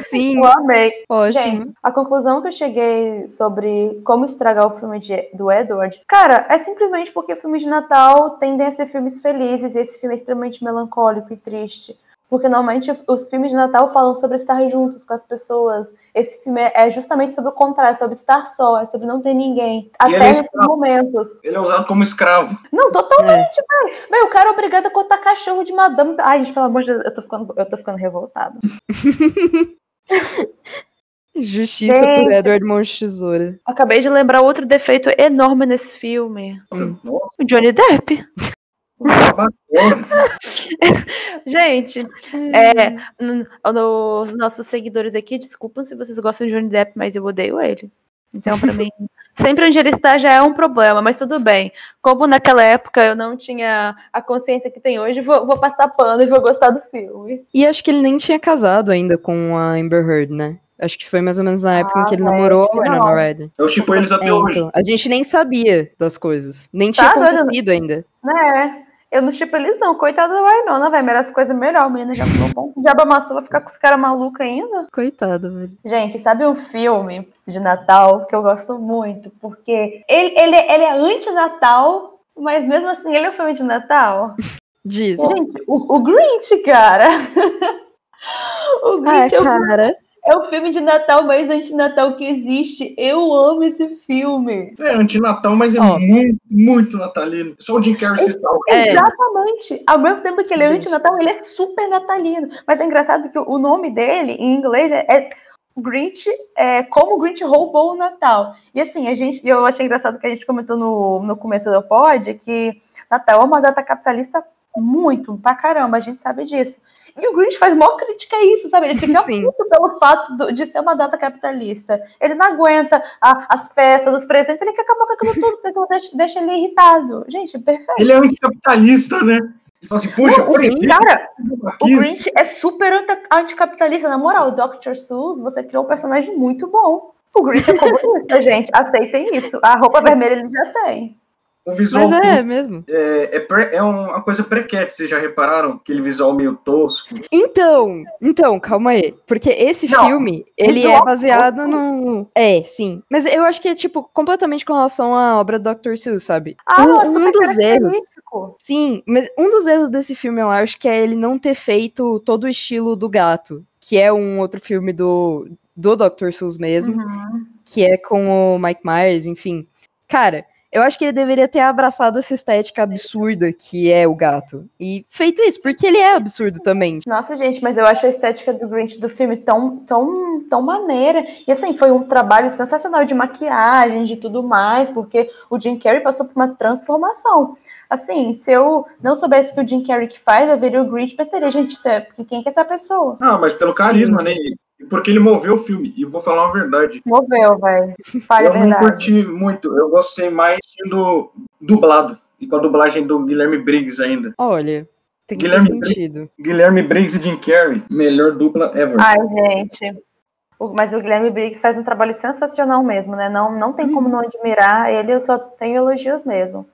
Sim, Eu amei. ótimo. Gente, a conclusão que eu cheguei sobre como estragar o filme de- do Edward, cara, é simplesmente porque filmes de Natal tendem a ser filmes felizes e esse filme é extremamente melancólico e triste. Porque normalmente os filmes de Natal falam sobre estar juntos com as pessoas. Esse filme é é justamente sobre o contrário, sobre estar só, é sobre não ter ninguém. Até ele é nesses escravo. momentos. Ele é usado como escravo. Não, totalmente, velho. Velho, o cara é obrigado a cortar cachorro de madame. Ai, gente, pelo amor de Deus, eu tô ficando, eu tô ficando revoltada. Justiça por Gente. Edward Mão de Tesoura. Acabei de lembrar outro defeito enorme nesse filme. Nossa, O Johnny Depp. Gente, é, nos nossos seguidores aqui, desculpam se vocês gostam de Johnny Depp, mas eu odeio ele. Então, pra mim, sempre onde ele está já é um problema, mas tudo bem. Como naquela época eu não tinha a consciência que tem hoje, vou, vou passar pano e vou gostar do filme. E acho que ele nem tinha casado ainda com a Amber Heard, né? Acho que foi mais ou menos na época em que ele velho, namorou a Winona. Ryder. Eu chipo eles até É, hoje. então, a gente nem sabia das coisas. Nem Tá tinha doido, acontecido ainda. Né? Eu não chipo eles, não. Coitada da Winona, velho. Merece coisa melhor. A menina já falou bom. Diabo amassou, vai ficar com os caras malucos ainda. Coitada, velho. Gente, sabe um filme de Natal que eu gosto muito? Porque ele, ele, ele é anti-Natal, mas mesmo assim ele é um filme de Natal. Diz. Gente, o, o Grinch, cara. o Grinch é, o, cara. É o filme de Natal mais anti-Natal que existe. Eu amo esse filme. É antinatal, mas é Ó. muito, muito natalino. Só o Jim Carrey se salva. É. Exatamente. Ao mesmo tempo que ele é anti-Natal, ele é super natalino. Mas é engraçado que o nome dele, em inglês, é, é Grinch, é como o Grinch roubou o Natal. E assim, a gente, eu achei engraçado que a gente comentou no, no começo do pod que Natal é uma data capitalista muito, pra caramba, a gente sabe disso. E o Grinch faz maior crítica a isso, sabe? Ele fica Sim. puto pelo fato do- de ser uma data capitalista. Ele não aguenta a- as festas, os presentes, ele quer acabar com aquilo tudo, porque deixa, deixa ele irritado. Gente, perfeito. Ele é anticapitalista, né? Ele fala assim, puxa, sim, olha, cara, o. Grinch é super anticapitalista. Na moral, o Dr. Seuss, você criou um personagem muito bom. O Grinch é comunista, gente. Aceitem isso. A roupa vermelha ele já tem. O visual Mas é mesmo. é, é, pré- é uma coisa prequete, vocês já repararam? Aquele visual meio tosco. Então, então, calma aí. Porque esse Não, filme, ele é baseado tosco. no. É, sim. Mas eu acho que é, tipo, completamente com relação à obra do Dr. Seuss, sabe? Ah, um, é um dos erros. Sim, mas um dos erros desse filme, eu acho, que é ele não ter feito todo o estilo do gato, que é um outro filme do, do Dr. Seuss mesmo, Uhum. que é com o Mike Myers, enfim. Cara, Eu acho que ele deveria ter abraçado essa estética absurda que é o gato. E feito isso, porque ele é absurdo também. Nossa, gente, mas eu acho a estética do Grinch do filme tão, tão, tão maneira. E assim, foi um trabalho sensacional de maquiagem, de tudo mais, porque o Jim Carrey passou por uma transformação. Assim, se eu não soubesse que o Jim Carrey que faz, eu veria o Grinch e pensaria, gente, é, quem que é essa pessoa? Ah, mas pelo carisma, Sim, né? Porque ele moveu o filme. E vou falar uma verdade. Moveu, velho. Fale a eu não verdade. curti muito. Eu gostei mais do dublado. E com a dublagem do Guilherme Briggs ainda. Olha, tem que Guilherme ser sentido. Guilherme Briggs e Jim Carrey. Melhor dupla ever. Ai, gente. O- Mas o Guilherme Briggs faz um trabalho sensacional mesmo, né? Não, não tem como não admirar ele, eu só tenho elogios mesmo.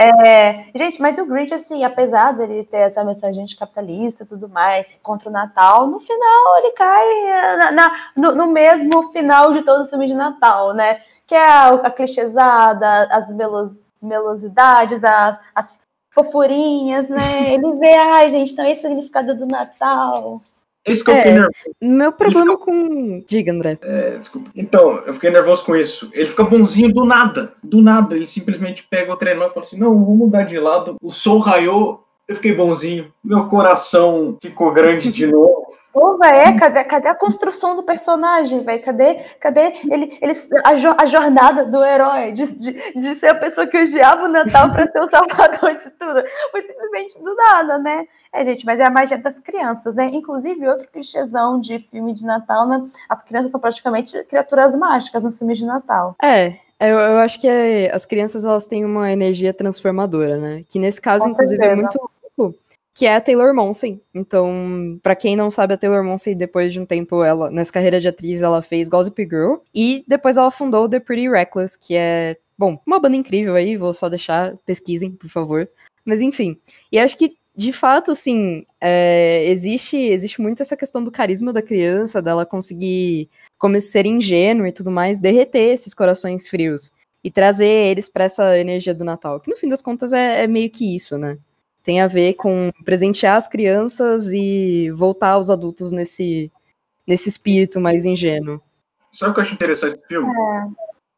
É, gente, mas o Grinch, assim, apesar dele ter essa mensagem capitalista e tudo mais, contra o Natal, no final ele cai na- na- no, no mesmo final de todo o filme de Natal, né? Que é a, a clichêsada, as melos, melosidades, as, as fofurinhas, né? Ele vê, ai, gente, então esse é o significado do Natal. Esse que eu É. fiquei nervoso. Meu problema com. Diga, André. É, desculpa. Então, eu fiquei nervoso com isso. Ele fica bonzinho do nada. Do nada. Ele simplesmente pega o trenó e fala assim: não, vou mudar de lado. O sol raiou. Eu fiquei bonzinho. Meu coração ficou grande de novo. Pô, velho, cadê, cadê a construção do personagem, velho? Cadê, cadê ele, ele, a, jo- a jornada do herói de, de, de ser a pessoa que odiava o Natal para ser o salvador de tudo? Foi simplesmente do nada, né? É, gente, mas é a magia das crianças, né? Inclusive, outro clichêzão de filme de Natal, né? As crianças são praticamente criaturas mágicas nos filmes de Natal. É, eu, eu acho que é- as crianças elas têm uma energia transformadora, né? Que nesse caso, Com inclusive, é certeza. muito louco, que é a Taylor Momsen. Então, pra quem não sabe, a Taylor Momsen, depois de um tempo, ela, nessa carreira de atriz, ela fez Gossip Girl e depois ela fundou The Pretty Reckless, que é, bom, uma banda incrível aí, vou só deixar, pesquisem, por favor. Mas enfim, e acho que de fato, assim, é, existe, existe muito essa questão do carisma da criança, dela conseguir como ser ingênua e tudo mais, derreter esses corações frios e trazer eles pra essa energia do Natal, que no fim das contas é, é meio que isso, né? Tem a ver com presentear as crianças e voltar aos adultos nesse, nesse espírito mais ingênuo. Sabe o que eu acho interessante desse filme?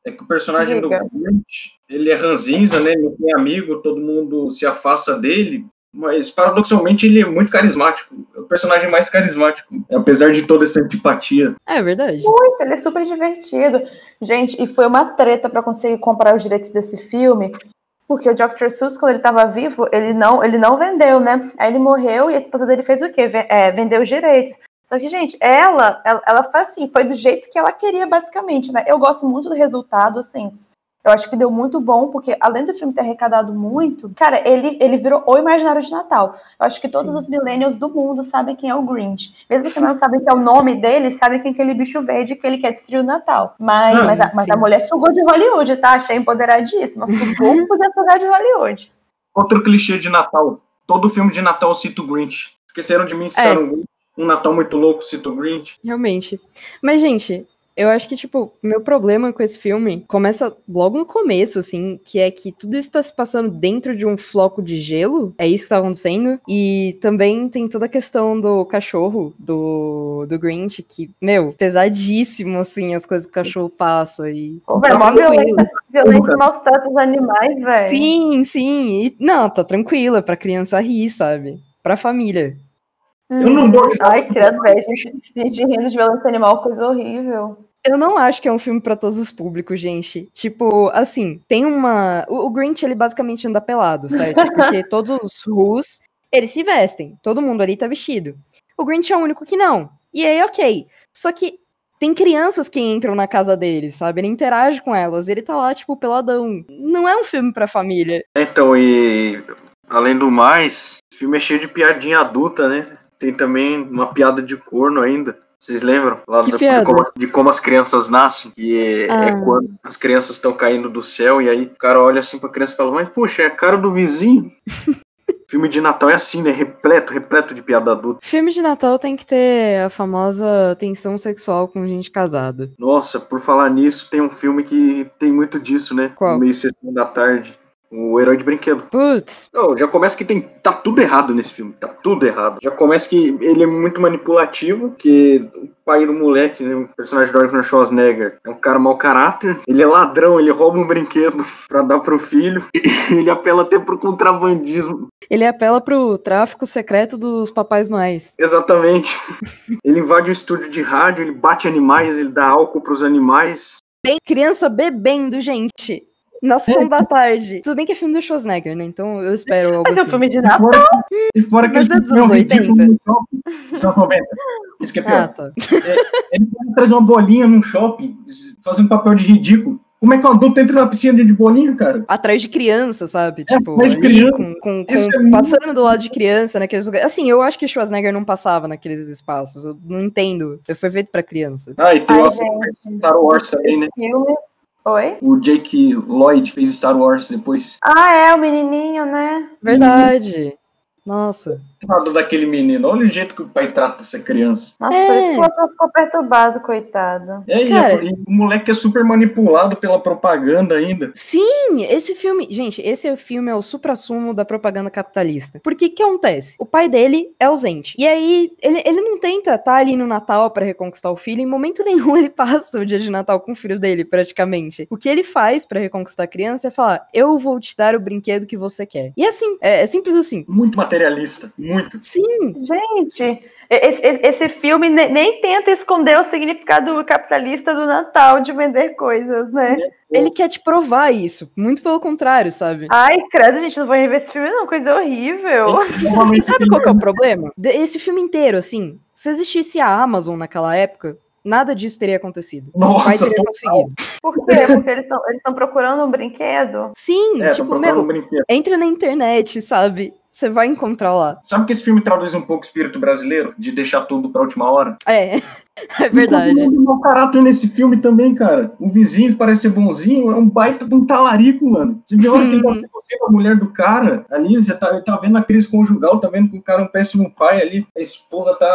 É que o personagem Diga. do Grinch, ele é ranzinza, né? Ele não tem amigo, todo mundo se afasta dele. Mas, paradoxalmente, ele é muito carismático. É o personagem mais carismático. Apesar de toda essa antipatia. É verdade. Muito, ele é super divertido. Gente, e foi uma treta para conseguir comprar os direitos desse filme, porque o Dr. Seuss, quando ele estava vivo, ele não, ele não vendeu, né? Aí ele morreu e a esposa dele fez o quê? É, vendeu os direitos. Só que, gente, ela, ela, ela faz assim, foi do jeito que ela queria, basicamente, né? Eu gosto muito do resultado, assim. Eu acho que deu muito bom, porque além do filme ter arrecadado muito, cara, ele, ele virou o imaginário de Natal. Eu acho que todos Sim. os millennials do mundo sabem quem é o Grinch. Mesmo que não sabem que é o nome dele, sabem quem é aquele bicho verde que ele quer destruir o Natal. Mas, mas, a, mas a mulher sugou de Hollywood, tá? Achei empoderadíssima. Sugou podia sugar de Hollywood. Outro clichê de Natal. Todo filme de Natal cita o Grinch. Esqueceram de mim citar É. um Grinch. Um Natal muito louco cita o Grinch. Realmente. Mas, gente, eu acho que, tipo, meu problema com esse filme começa logo no começo, assim, que é que tudo isso tá se passando dentro de um floco de gelo. É isso que tá acontecendo. E também tem toda a questão do cachorro, do, do Grinch, que, meu, pesadíssimo, assim, as coisas que o cachorro passa. E. Pô, velho, Tá violência, violência maus tratos animais, velho. Sim, sim. E, não, tá tranquila pra criança rir, sabe? Pra família. Eu não vou- Ai, credo, velho. Gente, gente rindo de violência animal, coisa horrível. Eu não acho que é um filme pra todos os públicos, gente. Tipo, assim, tem uma. O, o Grinch, ele basicamente anda pelado, certo? Porque todos os Rus, eles se vestem. Todo mundo ali tá vestido. O Grinch é o único que não. E aí, ok. Só que tem crianças que entram na casa dele, sabe? Ele interage com elas. Ele tá lá, tipo, peladão. Não é um filme pra família. Então, e além do mais, o filme é cheio de piadinha adulta, né? Tem também uma piada de corno ainda. Vocês lembram? Lá do-? De, como, de como as crianças nascem. E é, é Ah. quando as crianças estão caindo do céu. E aí o cara olha assim pra criança e fala: Mas, poxa, é a cara do vizinho. filme de Natal é assim, né? Repleto, repleto de piada adulta. Filme de Natal tem que ter a famosa tensão sexual com gente casada. Nossa, por falar nisso, tem um filme que tem muito disso, né? Qual? Meio sessão da tarde. O herói de brinquedo. Putz, Não, já começa que tem. Tá tudo errado nesse filme. Tá tudo errado. Já começa que ele é muito manipulativo, que o pai do moleque, né, o personagem do Arnold Schwarzenegger, é um cara mau caráter. Ele é ladrão, ele rouba um brinquedo pra dar pro filho. ele apela até pro contrabandismo. ele apela pro tráfico secreto dos papais noéis. Exatamente. ele invade um estúdio de rádio, ele bate animais, ele dá álcool pros animais. Bem, criança bebendo, gente. Na sessão da tarde. Tudo bem que é filme do Schwarzenegger, né? Então eu espero algo Mas é um assim. filme de E Natal. fora, e fora que Mas ele é um anos ridículo 80. no shopping. Dos anos 90. Isso que é pior. Ah, tá. Ele pode trazer uma bolinha num shopping, fazer um papel de ridículo. Como é que um adulto entra na piscina de bolinha, cara? Atrás de criança, sabe? É, Tipo, atrás de ali, criança. com, com- com- é muito- passando do lado de criança naqueles lugares. Assim, eu acho que Schwarzenegger não passava naqueles espaços. Eu não entendo. Ele foi feito pra criança. Ah, e tem Ai, o. Star Wars também, né? Filme. Oi? O Jake Lloyd fez Star Wars depois. Ah, é, o menininho, né? Verdade. Nossa. Lado daquele menino. Olha o jeito que o pai trata essa criança. Nossa, É. por isso que o outro ficou perturbado, coitado. É, e, Cara. e o moleque é super manipulado pela propaganda ainda. Sim, esse filme. Gente, esse filme é o supra-sumo da propaganda capitalista. Porque que acontece? O pai dele é ausente. E aí, ele, ele não tenta estar ali no Natal pra reconquistar o filho. Em momento nenhum ele passa o dia de Natal com o filho dele, praticamente. O que ele faz pra reconquistar a criança é falar: Eu vou te dar o brinquedo que você quer. E assim, é, é simples assim. Muito materialista. Muito. Sim, Gente, esse, esse- filme ne- nem tenta esconder o significado capitalista do Natal de vender coisas, né? ele quer te provar isso. Muito pelo contrário, sabe? Ai, credo, gente, não vou rever esse filme, não, coisa horrível. Sabe qual que é o problema? Esse filme inteiro, assim, se existisse a Amazon naquela época, nada disso teria acontecido. O pai Nossa, teria conseguido. Por quê? Porque eles estão procurando um brinquedo. Sim, É, tipo, procurando um meu, brinquedo. entra na internet, sabe? Você vai encontrar lá. Sabe que esse filme traduz um pouco o espírito brasileiro? De deixar tudo pra última hora? É, é verdade. Todo mundo mau caráter nesse filme também, cara. O vizinho que parece ser bonzinho é um baita de um talarico, mano. Você vê a hora que ele tá Hum. seduzindo a mulher do cara ali, você tá, tá vendo a crise conjugal, tá vendo que o cara é um péssimo pai ali, a esposa tá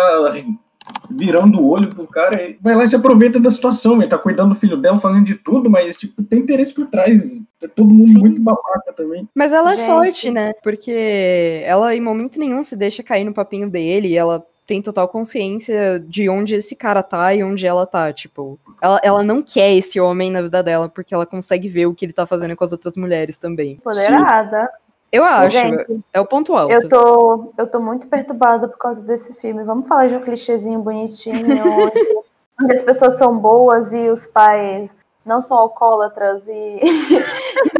virando o olho pro cara, vai lá e se aproveita da situação, ele tá cuidando do filho dela, fazendo de tudo, mas, tipo, tem interesse por trás. É todo mundo Sim. muito babaca também. Mas ela é forte, né? Porque ela em momento nenhum se deixa cair no papinho dele e ela tem total consciência de onde esse cara tá e onde ela tá. Tipo, ela, ela não quer esse homem na vida dela porque ela consegue ver o que ele tá fazendo com as outras mulheres também. Empoderada. Eu acho, Gente, é o ponto alto. eu tô, eu tô muito perturbada por causa desse filme. Vamos falar de um clichêzinho bonitinho, onde, onde as pessoas são boas e os pais não são alcoólatras e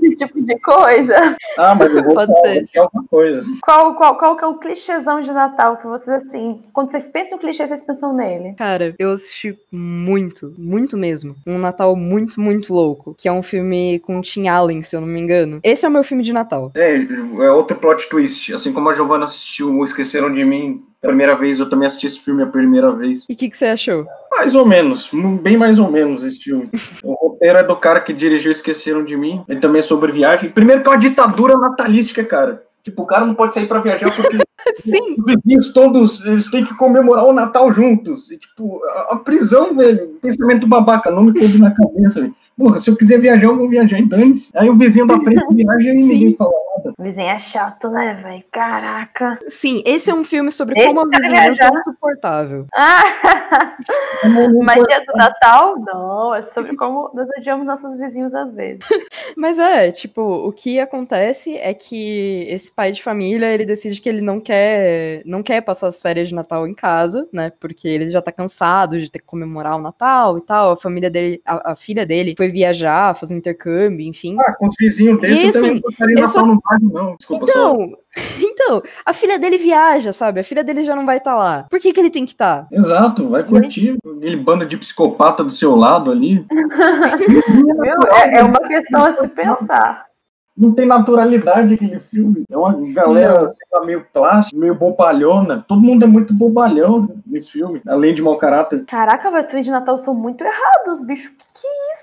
esse tipo de coisa. Ah, mas eu vou Pode falar ser. alguma coisa. Qual, qual, qual que é o clichêzão de Natal que vocês, assim, quando vocês pensam em clichê, vocês pensam nele? Cara, eu assisti muito, muito mesmo. Um Natal muito, muito louco. Que é um filme com Tim Allen, se eu não me engano. Esse é o meu filme de Natal. É, é outro plot twist. Assim como a Giovanna assistiu o Esqueceram de Mim primeira vez, eu também assisti esse filme a primeira vez. E o que, que você achou? Mais ou menos, bem mais ou menos esse filme. O roteiro é do cara que dirigiu Esqueceram de Mim. Ele também é sobre viagem. Primeiro que é uma ditadura natalística, cara. Tipo, o cara não pode sair pra viajar porque Sim. os vizinhos todos eles têm que comemorar o Natal juntos. E, tipo, a, a prisão, velho, pensamento babaca, não me coube na cabeça, velho. Porra, se eu quiser viajar, eu vou viajar e dane-se. Aí o vizinho da frente viaja e Sim. ninguém fala nada. O vizinho é chato, né, velho? Caraca. Sim, esse é um filme sobre Esse como a vizinhança é insuportável. Ah, magia do Natal? Não, é sobre como nós odiamos nossos vizinhos às vezes. Mas é, tipo, o que acontece é que esse pai de família, ele decide que ele não quer, não quer passar as férias de Natal em casa, né? Porque ele já tá cansado de ter que comemorar o Natal e tal. A família dele, a, a filha dele foi viajar, fazer intercâmbio, enfim. Ah, com os vizinhos desse E, eu também assim, não gostaria ele Natal só- no bairro, não. Desculpa, só. Então, então, a filha dele viaja, sabe? A filha dele já não vai estar lá. Por que que ele tem que estar? Exato, vai curtir aquele bando de psicopata do seu lado ali. É, é uma questão a se pensar. Não tem naturalidade aquele filme. É uma galera lá, meio plástica, meio bobalhona. Todo mundo é muito bobalhão nesse filme, além de mau caráter. Caraca, mas os filmes de Natal são muito errados, bicho. Que isso,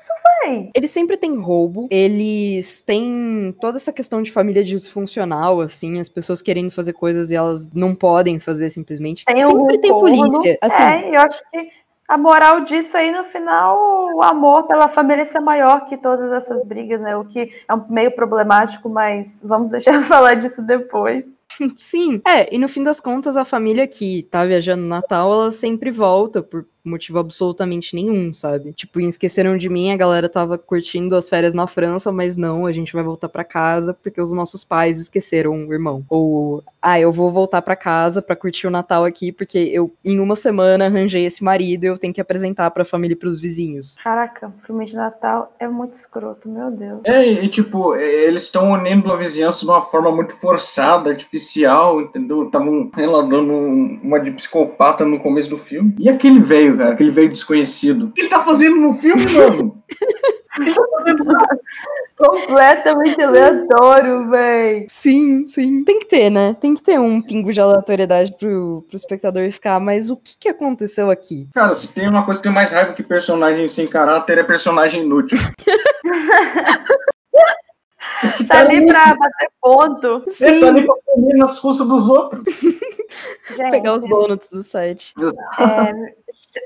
véi? Eles sempre têm roubo, eles têm toda essa questão de família disfuncional, assim, as pessoas querendo fazer coisas e elas não podem fazer simplesmente. Tem sempre tem corno. polícia. Assim, É, eu acho que A moral disso aí, no final, o amor pela família ser maior que todas essas brigas, né? O que é um meio problemático, mas vamos deixar falar disso depois. Sim, é, e no fim das contas, a família que tá viajando no Natal, ela sempre volta por motivo absolutamente nenhum, sabe? Tipo, Esqueceram de Mim, a galera tava curtindo as férias na França, mas não, a gente vai voltar para casa porque os nossos pais esqueceram o irmão. Ou, ah, eu vou voltar para casa para curtir o Natal aqui porque eu, em uma semana, arranjei esse marido e eu tenho que apresentar pra família e pros vizinhos. Caraca, o filme de Natal é muito escroto, meu Deus. É, e tipo, eles estão unindo a vizinhança de uma forma muito forçada, artificial, entendeu? Estavam relatando uma de psicopata no começo do filme. E aquele velho, cara, aquele velho desconhecido. O que ele tá fazendo no filme, mano? Completamente aleatório, véi. Sim, sim. Tem que ter, né? Tem que ter um pingo de aleatoriedade pro, pro espectador ficar, mas o que que aconteceu aqui? Cara, se tem uma coisa que tem mais raiva que personagem sem caráter, é personagem inútil. Esse tá ali pra bater ponto. Sim. Ele tá ali pra comer nas custas dos outros. Gente, Pegar os donuts do site. É,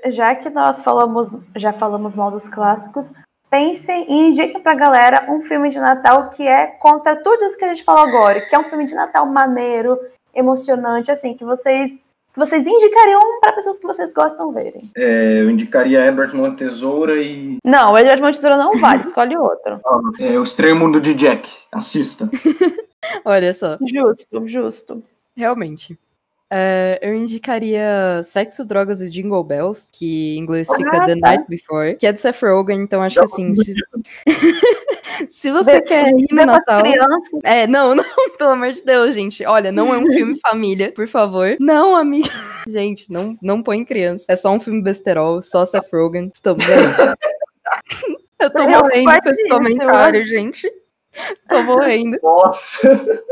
já que nós falamos, já falamos mal dos clássicos, pensem e indiquem pra galera um filme de Natal que é contra tudo isso que a gente falou agora, que é um filme de Natal maneiro, emocionante, assim, que vocês que vocês indicariam para pessoas que vocês gostam verem? É, eu indicaria Edward Montesoura e. Não, o Edward Montesoura não vale, escolhe outro. É, o Estranho Mundo de Jack. Assista. Olha só. Justo, justo. Realmente. É, eu indicaria Sexo, Drogas e Jingle Bells, que em inglês fica ah, The tá. Night Before, que é do Seth Rogen, então acho que assim. Se... se você quer ir no Natal. Criança. É, não, não, pelo amor de Deus, gente. Olha, não é um filme família, por favor. Não, amiga. Gente, não, não põe criança. É só um filme besterol, só Seth Rogen. Estamos aí. Eu tô morrendo com esse comentário, gente. Tô morrendo. Nossa!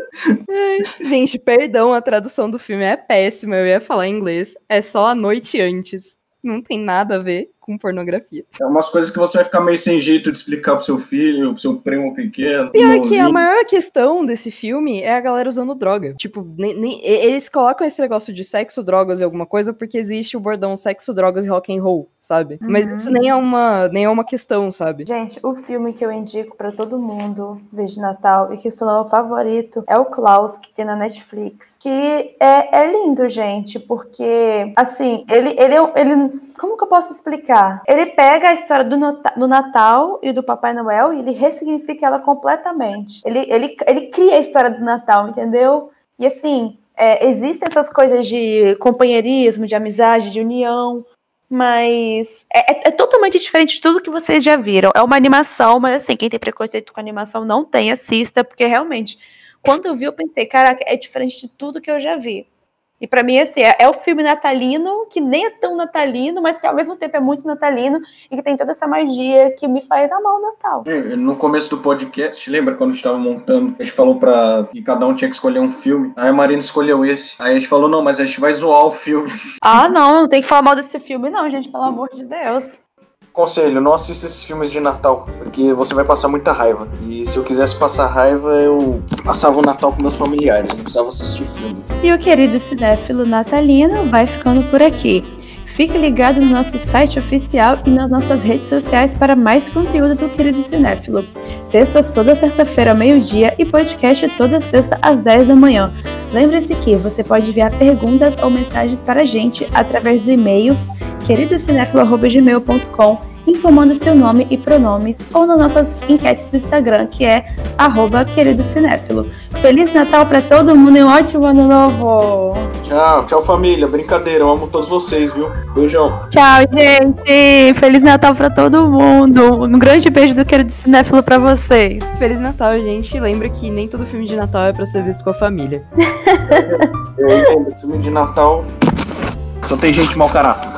Ai, gente, perdão, a tradução do filme é péssima. Eu ia falar em inglês. É só a noite antes. Não tem nada a ver com pornografia. É umas coisas que você vai ficar meio sem jeito de explicar pro seu filho, pro seu primo pequeno. Pior que a maior questão desse filme é a galera usando droga. Tipo, nem, nem, eles colocam esse negócio de sexo, drogas e alguma coisa porque existe o bordão sexo, drogas e rock and roll, sabe? Uhum. Mas isso nem é uma nem é uma questão, sabe? Gente, o filme que eu indico para todo mundo ver de Natal e que se tornou favorito é o Klaus, que tem na Netflix. Que é, é lindo, gente, porque assim, ele, ele, é ele como que eu posso explicar? Ele pega a história do, do Natal e do Papai Noel e ele ressignifica ela completamente. Ele, ele, ele cria a história do Natal, entendeu? E assim, é, existem essas coisas de companheirismo, de amizade, de união, mas é, é, é, totalmente diferente de tudo que vocês já viram. É uma animação, mas assim, quem tem preconceito com animação não tem, assista, porque realmente, quando eu vi, eu pensei, caraca, é diferente de tudo que eu já vi. E para mim, assim, é, é, o filme natalino, que nem é tão natalino, mas que ao mesmo tempo é muito natalino e que tem toda essa magia que me faz amar o Natal. É, no começo do podcast, lembra quando a gente estava montando? A gente falou pra que cada um tinha que escolher um filme. Aí a Marina escolheu esse. Aí a gente falou, não, mas a gente vai zoar o filme. Ah, não, não tem que falar mal desse filme, não, gente, pelo amor de Deus. Conselho, não assista esses filmes de Natal, porque você vai passar muita raiva. E se eu quisesse passar raiva, eu passava o Natal com meus familiares, não precisava assistir filme. E o querido cinéfilo natalino vai ficando por aqui. Fique ligado no nosso site oficial e nas nossas redes sociais para mais conteúdo do Querido Cinéfilo. Textas toda terça-feira ao meio-dia e podcast toda sexta às 10 da manhã. Lembre-se que você pode enviar perguntas ou mensagens para a gente através do e-mail queridocinéfilo.gmail.com informando seu nome e pronomes ou nas nossas enquetes do Instagram, que é arroba queridocinéfilo. Feliz Natal para todo mundo e um ótimo ano novo! Tchau, tchau família, brincadeira, eu amo todos vocês, viu? Beijão! Tchau, gente! Feliz Natal para todo mundo! Um grande beijo do Querido Cinéfilo para vocês! Feliz Natal, gente! Lembra que nem todo filme de Natal é para ser visto com a família. eu, eu, filme de Natal só tem gente mau caráter.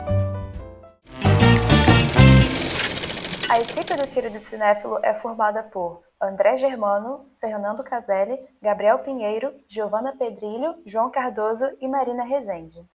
A equipe do Querido Cinéfilo é formada por André Germano, Fernando Caselli, Gabriel Pinheiro, Giovana Pedrilho, João Cardoso e Marina Rezende.